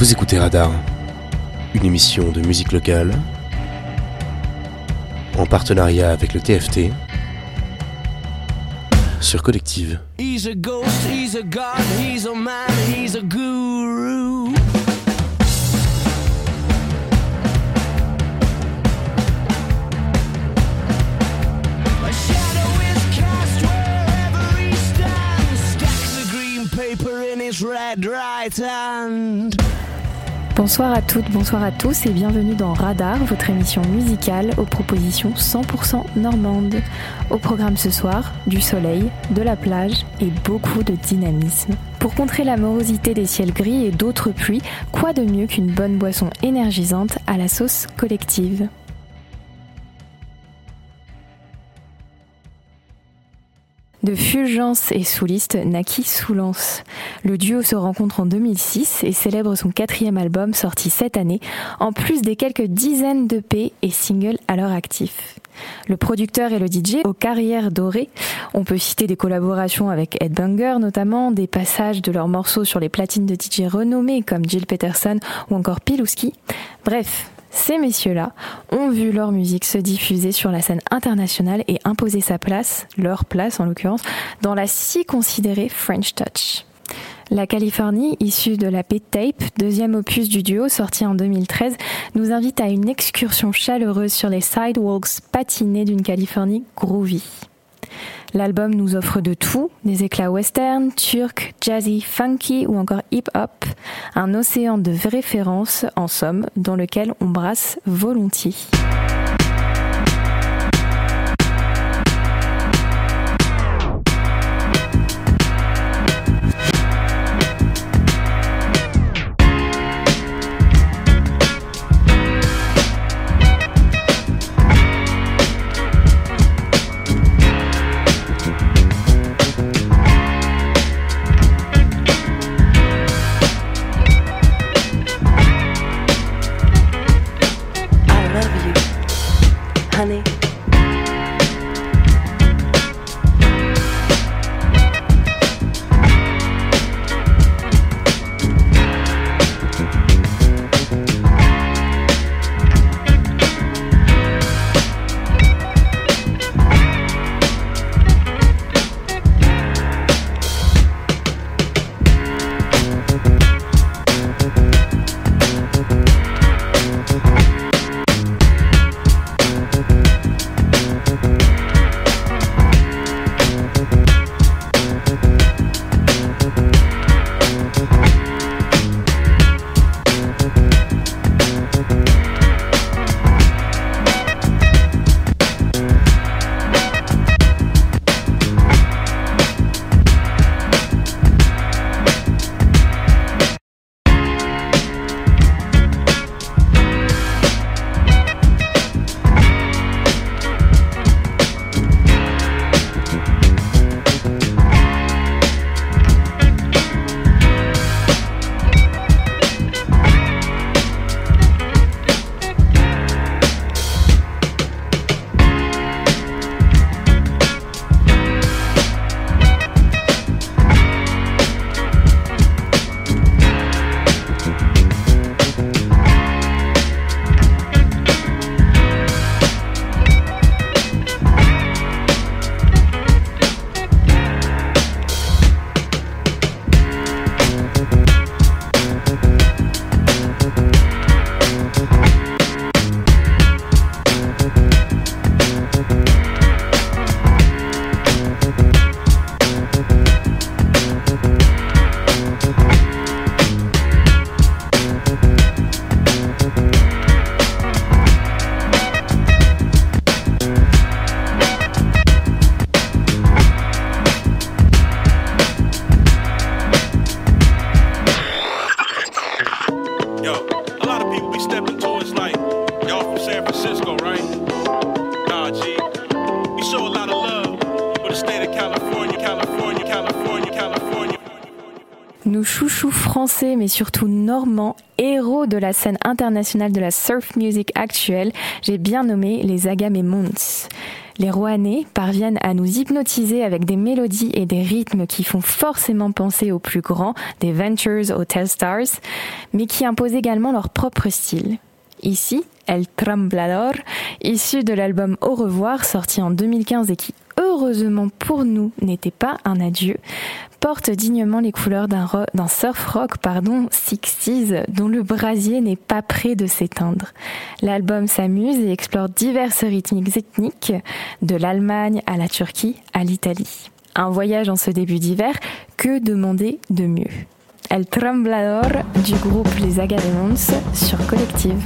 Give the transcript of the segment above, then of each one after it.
Vous écoutez Radar, une émission de musique locale en partenariat avec le TFT sur Collective. He's a ghost, he's a god, he's a man, he's a guru. Paper in his red right hand. Bonsoir à toutes, bonsoir à tous et bienvenue dans Radar, votre émission musicale aux propositions 100% normandes. Au programme ce soir, du soleil, de la plage et beaucoup de dynamisme. Pour contrer la morosité des ciels gris et d'autres pluies, quoi de mieux qu'une bonne boisson énergisante à la sauce collective? De Fulgence et Souliste naquit Soulance. Le duo se rencontre en 2006 et célèbre son quatrième album sorti cette année, en plus des quelques dizaines de P et singles alors actifs. Le producteur et le DJ aux carrières dorées. On peut citer des collaborations avec Ed Banger notamment, des passages de leurs morceaux sur les platines de DJ renommés comme Jill Peterson ou encore Pilouski. Bref, ces messieurs-là ont vu leur musique se diffuser sur la scène internationale et imposer sa place, leur place en l'occurrence, dans la si considérée French Touch. La Californie, issue de la Pit Tape, deuxième opus du duo sorti en 2013, nous invite à une excursion chaleureuse sur les sidewalks patinés d'une Californie groovy. L'album nous offre de tout, des éclats western, turcs, jazzy, funky ou encore hip-hop, un océan de références en somme dans lequel on brasse volontiers. Surtout normand, héros de la scène internationale de la surf music actuelle, j'ai bien nommé les Agamemons. Les Rouennais parviennent à nous hypnotiser avec des mélodies et des rythmes qui font forcément penser aux plus grands, des Ventures aux Tellstars, mais qui imposent également leur propre style. Ici, El Tramblador, issu de l'album Au revoir, sorti en 2015 et qui, heureusement pour nous, n'était pas un adieu, porte dignement les couleurs d'un surf rock, pardon, 60 dont le brasier n'est pas près de s'éteindre. L'album s'amuse et explore diverses rythmiques ethniques, de l'Allemagne à la Turquie à l'Italie. Un voyage en ce début d'hiver, que demander de mieux? El Tremblador du groupe Les Agaremons sur Collective.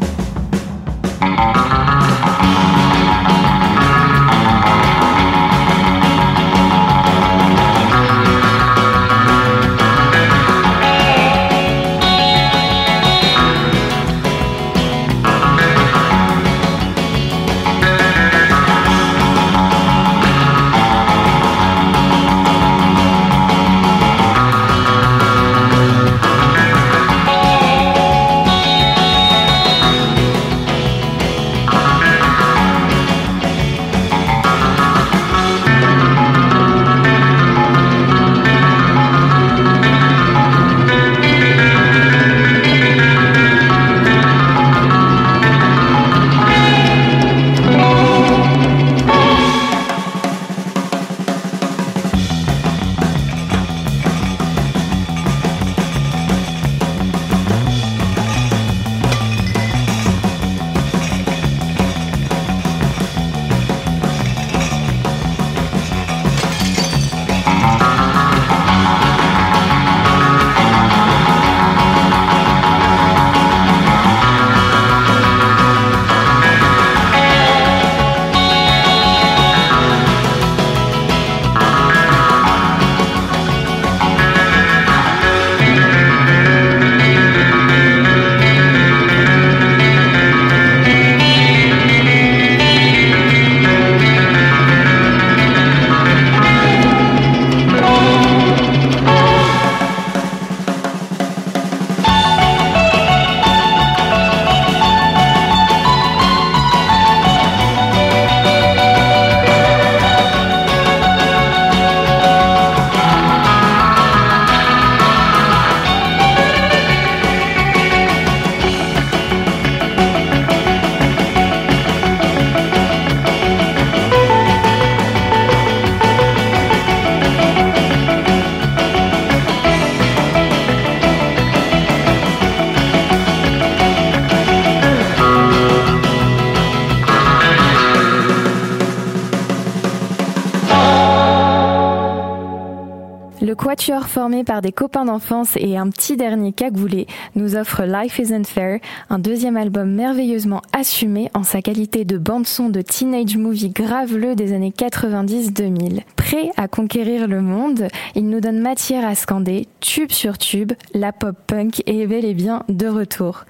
Formé par des copains d'enfance et un petit dernier cagoulé, nous offre Life Isn't Fair, un deuxième album merveilleusement assumé en sa qualité de bande-son de teenage movie graveleux des années 90-2000. Prêt à conquérir le monde, il nous donne matière à scander, tube sur tube, la pop punk est bel et bien de retour.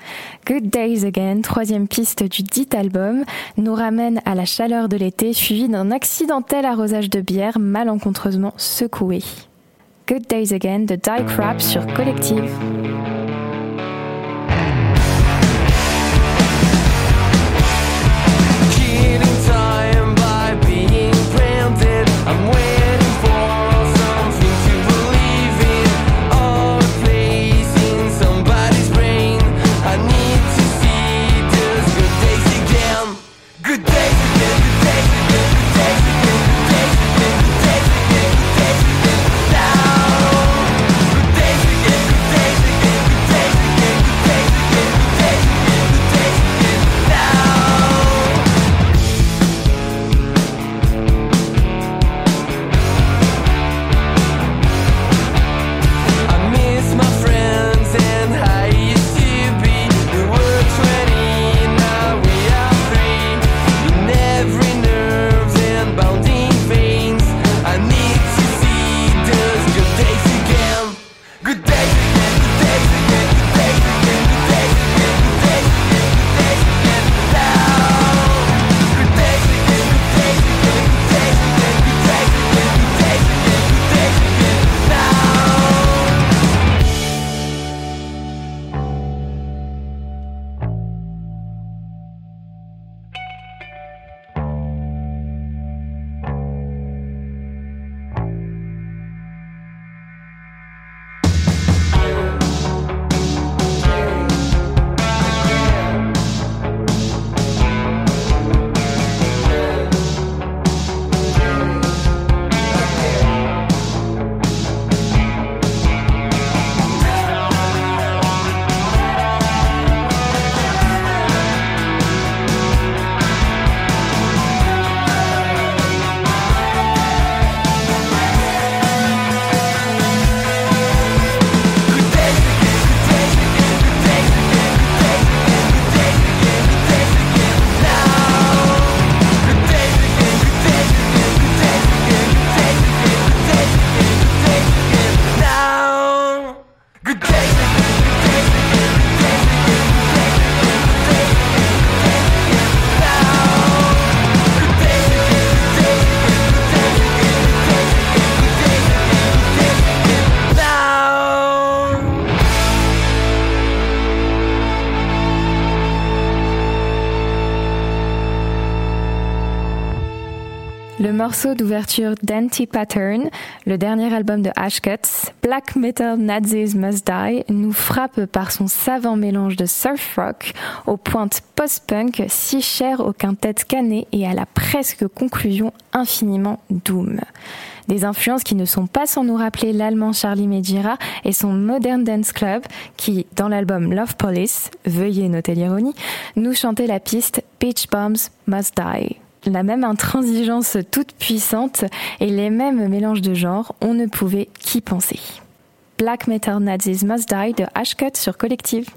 Good Days Again, troisième piste du dit album, nous ramène à la chaleur de l'été suivi d'un accidentel arrosage de bière malencontreusement secoué. Good Days Again de Die Crap sur Collective. Le morceau d'ouverture d'Anti Pattern, le dernier album de Ashcuts, Black Metal Nazis Must Die, nous frappe par son savant mélange de surf rock aux pointes post-punk si chères au quintet canet et à la presque conclusion infiniment doom. Des influences qui ne sont pas sans nous rappeler l'allemand Charlie Medira et son Modern Dance Club qui, dans l'album Love Police, veuillez noter l'ironie, nous chantait la piste Beach Bombs Must Die la même intransigeance toute puissante et les mêmes mélanges de genres, on ne pouvait qu'y penser. Black Metal Nazis Must Die de Ashcut sur Collective.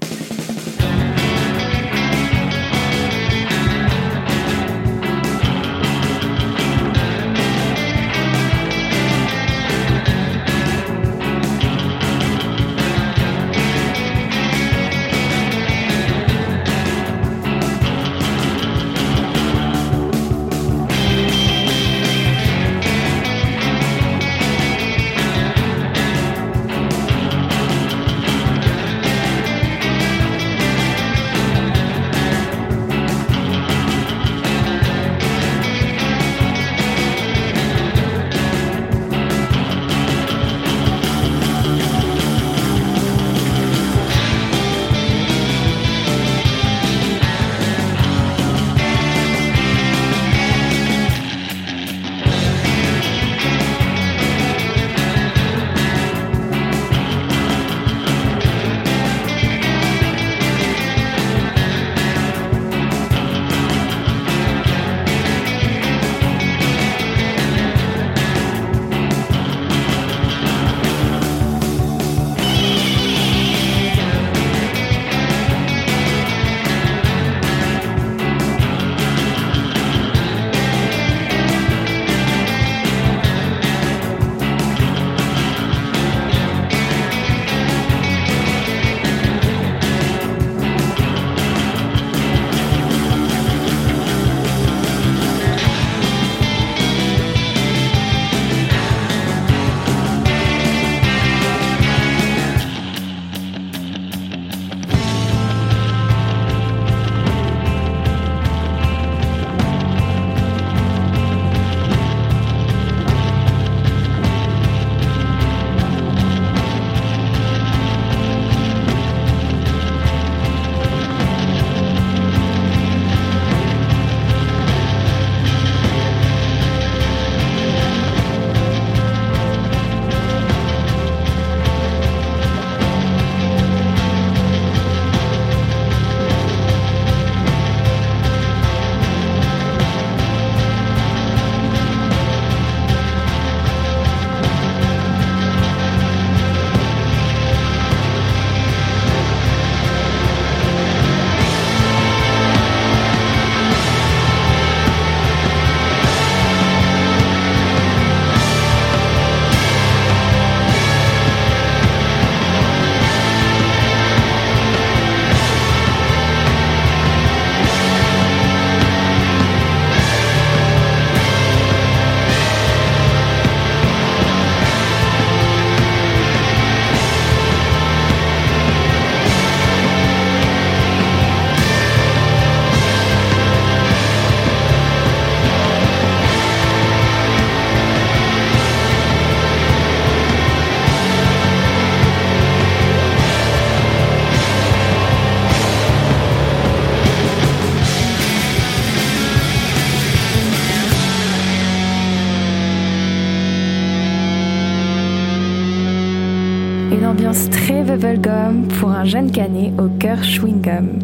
Canet au cœur chewing-gum.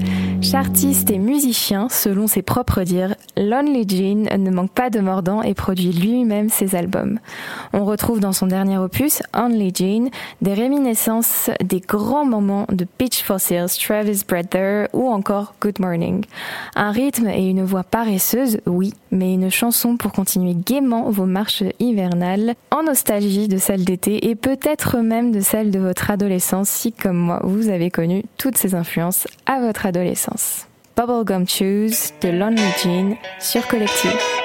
Artiste et musicien, selon ses propres dires, Lonely Jean ne manque pas de mordant et produit lui-même ses albums. On retrouve dans son dernier opus, Only Jean, des réminiscences des grands moments de Pitch Travis Brother ou encore Good Morning. Un rythme et une voix paresseuse, oui, mais une chanson pour continuer gaiement vos marches hivernales, en nostalgie de celle d'été et peut-être même de celle de votre adolescence si, comme moi, vous avez connu toutes ces influences à votre adolescence. Bubblegum Choose de Lonely Jean sur Collective.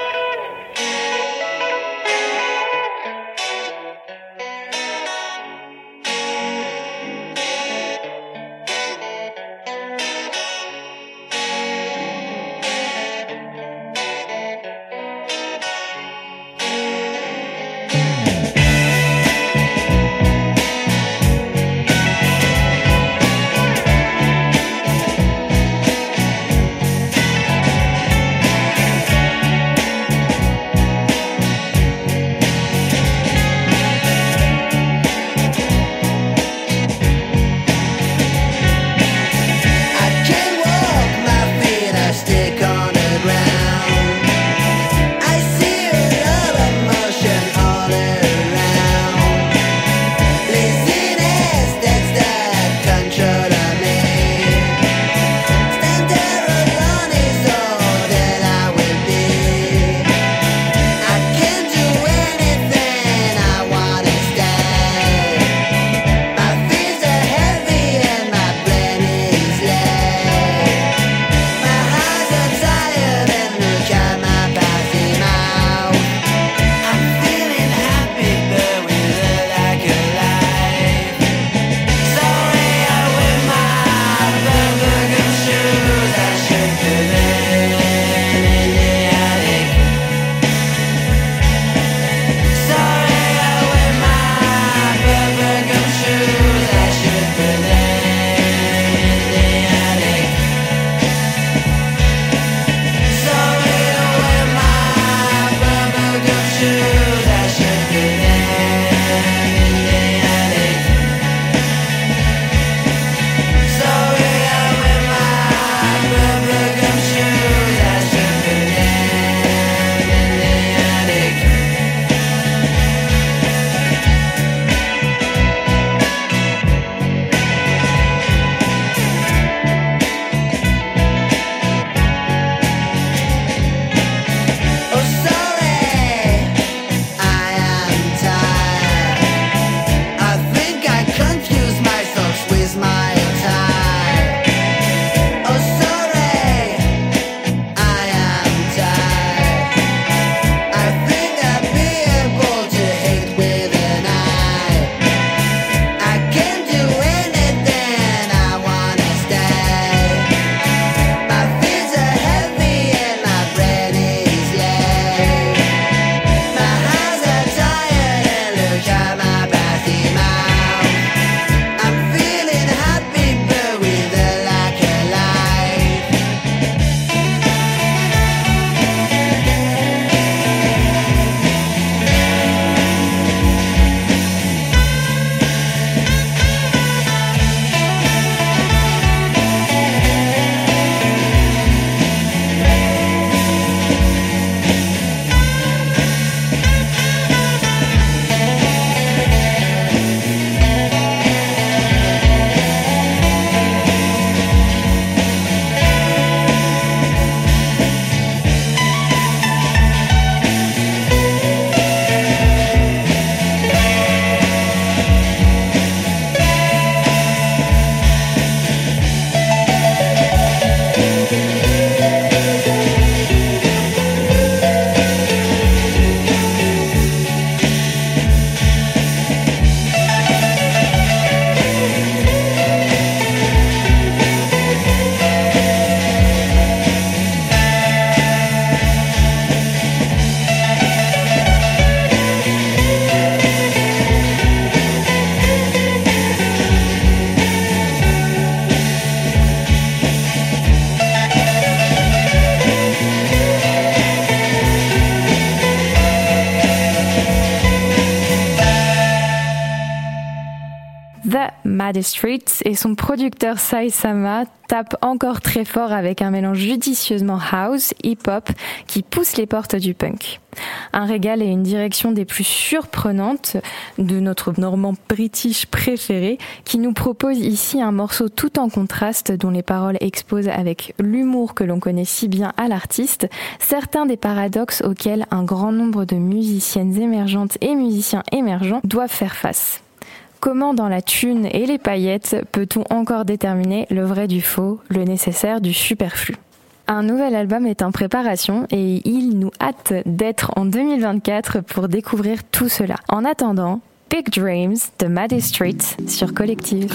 Maddie Street et son producteur Sai Sama tape encore très fort avec un mélange judicieusement house, hip-hop qui pousse les portes du punk. Un régal et une direction des plus surprenantes de notre normand british préféré qui nous propose ici un morceau tout en contraste dont les paroles exposent avec l'humour que l'on connaît si bien à l'artiste certains des paradoxes auxquels un grand nombre de musiciennes émergentes et musiciens émergents doivent faire face. Comment dans la thune et les paillettes peut-on encore déterminer le vrai du faux, le nécessaire du superflu? Un nouvel album est en préparation et il nous hâte d'être en 2024 pour découvrir tout cela. En attendant, Big Dreams de Maddie Street sur Collective.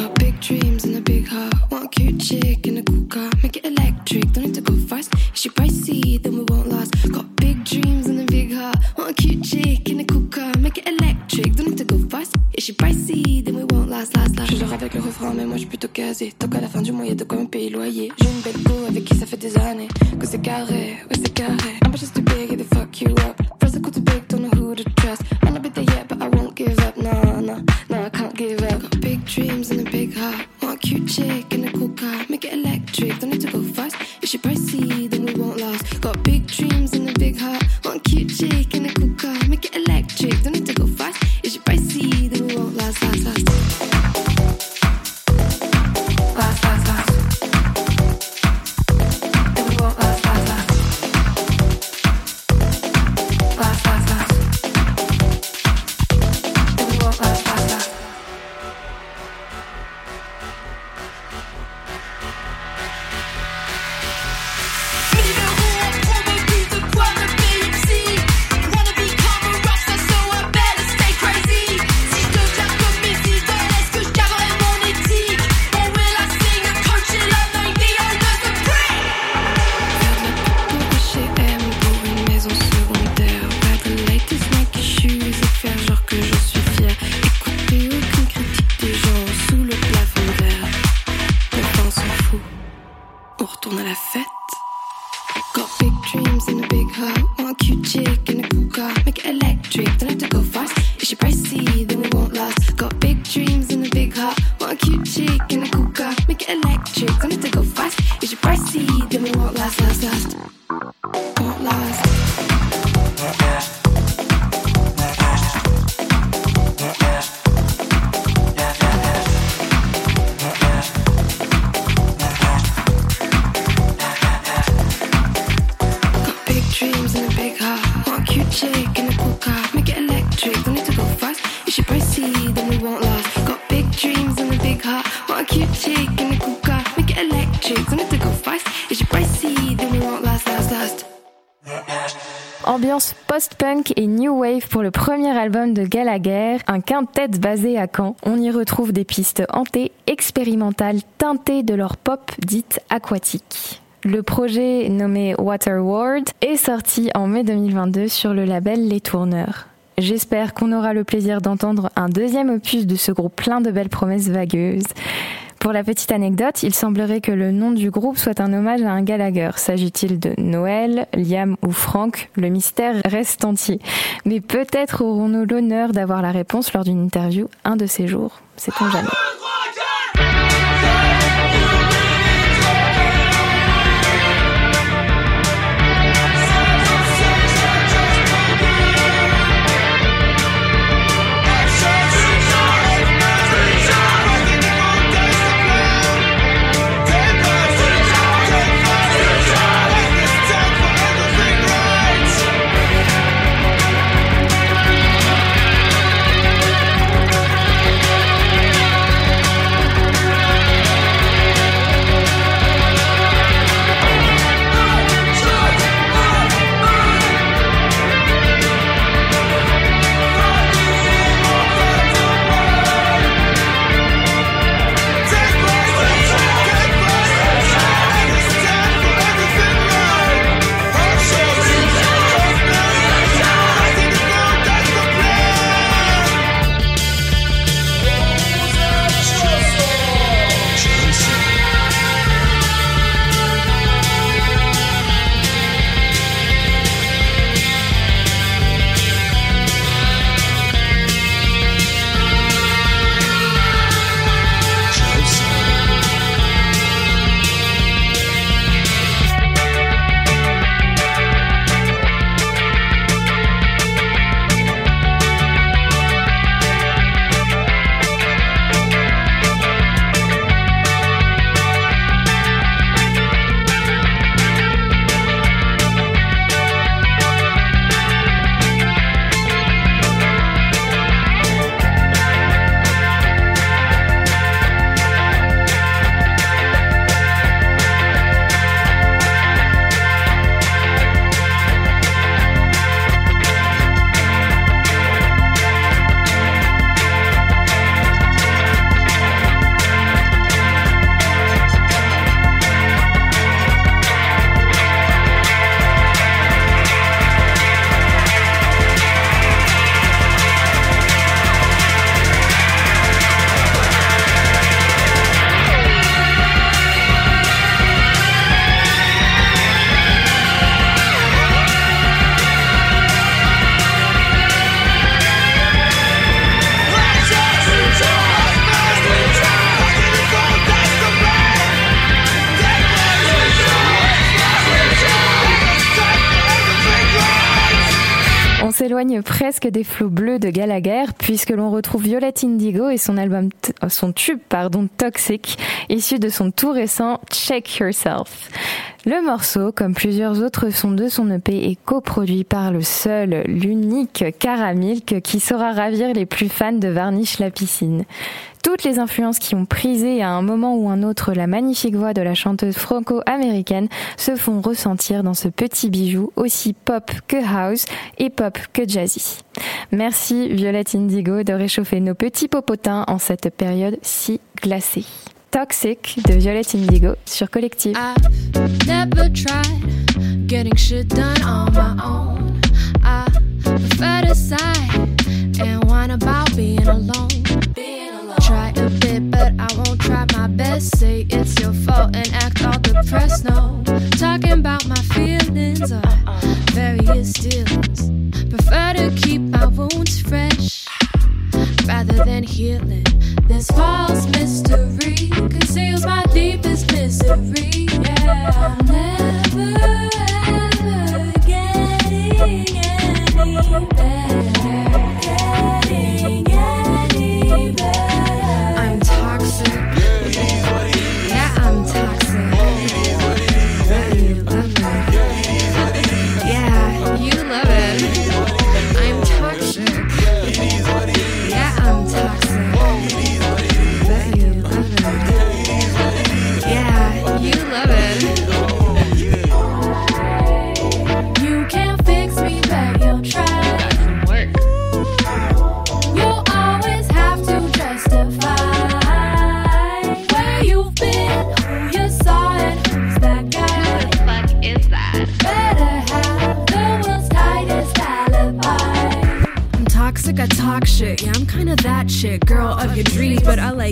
If she pricey, then we won't last, last, last. Je genre avec le refrain, mais moi je suis plutôt casé. Tant qu'à la fin du mois, y'a de quoi me payer loyer. J'ai une belle go avec qui ça fait des années. Que c'est carré, ouais c'est carré. I'm just too big, et they fuck you up. First I go too big, don't know who to trust. I'm not there yet, but I won't give up. nah, nah, nah, I can't give up. Got big dreams and a big heart. Want a cute chick and a cool car. Make it electric, don't need to go fast. If she pricey, then we won't last. Got big dreams and a big heart. Want a cute chick and a cool car. Make it electric, don't Post-punk et new wave pour le premier album de Gallagher, un quintet basé à Caen. On y retrouve des pistes hantées, expérimentales, teintées de leur pop dite aquatique. Le projet nommé Waterworld est sorti en mai 2022 sur le label Les Tourneurs. J'espère qu'on aura le plaisir d'entendre un deuxième opus de ce groupe plein de belles promesses vagueuses. Pour la petite anecdote, il semblerait que le nom du groupe soit un hommage à un Gallagher. S'agit-il de Noël, Liam ou Frank Le mystère reste entier. Mais peut-être aurons-nous l'honneur d'avoir la réponse lors d'une interview un de ces jours. C'est on jamais. Presque des flots bleus de Gallagher puisque l'on retrouve Violette Indigo et son album, son tube, pardon, Toxic, issu de son tout récent Check Yourself. Le morceau, comme plusieurs autres sons de son EP, est coproduit par le seul, l'unique Caramilk qui saura ravir les plus fans de Varnish la piscine. Toutes les influences qui ont prisé à un moment ou un autre la magnifique voix de la chanteuse franco-américaine se font ressentir dans ce petit bijou aussi pop que house et pop que jazzy. Merci Violette Indigo de réchauffer nos petits popotins en cette période si glacée. Toxic de Violette Indigo sur Collective. Say it's your fault and act all depressed. No, talking about my feelings or various dealings. Prefer to keep my wounds fresh rather than healing. This false mystery conceals my deepest misery. Yeah,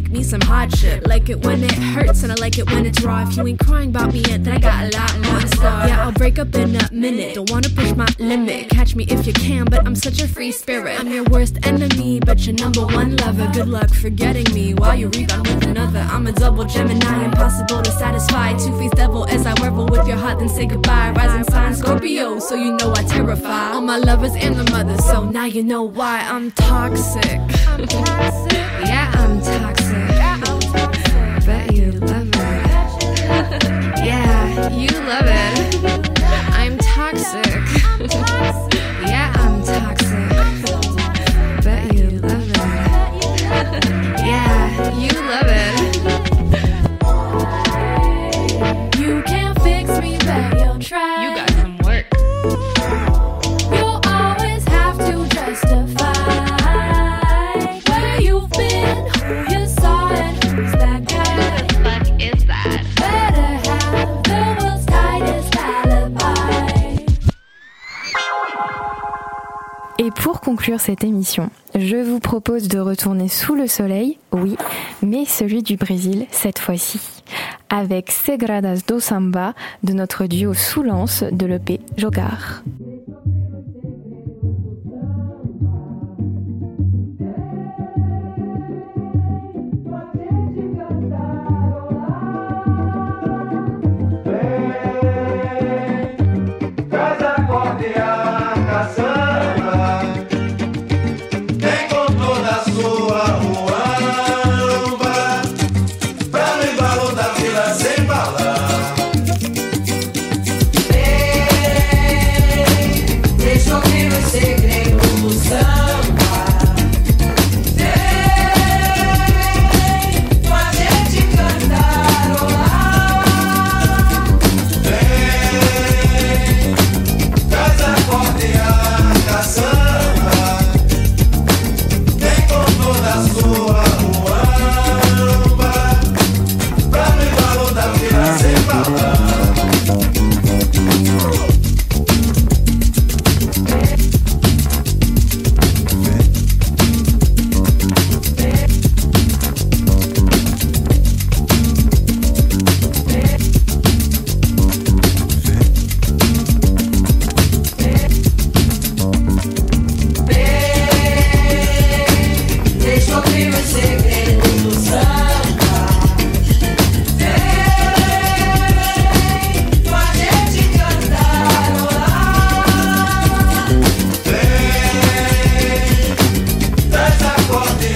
like me some hot shit. Like it when it hurts, and I like it when it's raw. If you ain't crying about me yet, then I got a lot more in store. Yeah, I'll break up in a minute. Don't wanna push my limit. Catch me if you can, but I'm such a free spirit. I'm your worst enemy, but your number one lover. Good luck forgetting me while you rebound with another. I'm a double Gemini, impossible to satisfy. Two faced devil as I revel with your heart, then say goodbye. Rising sign Scorpio, so you know I terrify all my lovers and the mothers. So now you know why I'm toxic. I'm toxic. Yeah, I'm toxic. You love it. I'm toxic. Cette émission, je vous propose de retourner sous le soleil, oui, mais celui du Brésil cette fois-ci, avec Segradas do Samba de notre duo Soulance de l'EP Jogar. for.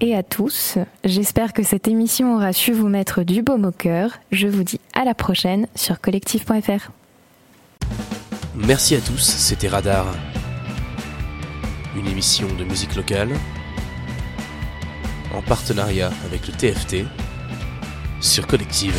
Et à tous. J'espère que cette émission aura su vous mettre du baume au cœur. Je vous dis à la prochaine sur collectif.fr. Merci à tous, c'était Radar. Une émission de musique locale en partenariat avec le TFT sur Collective.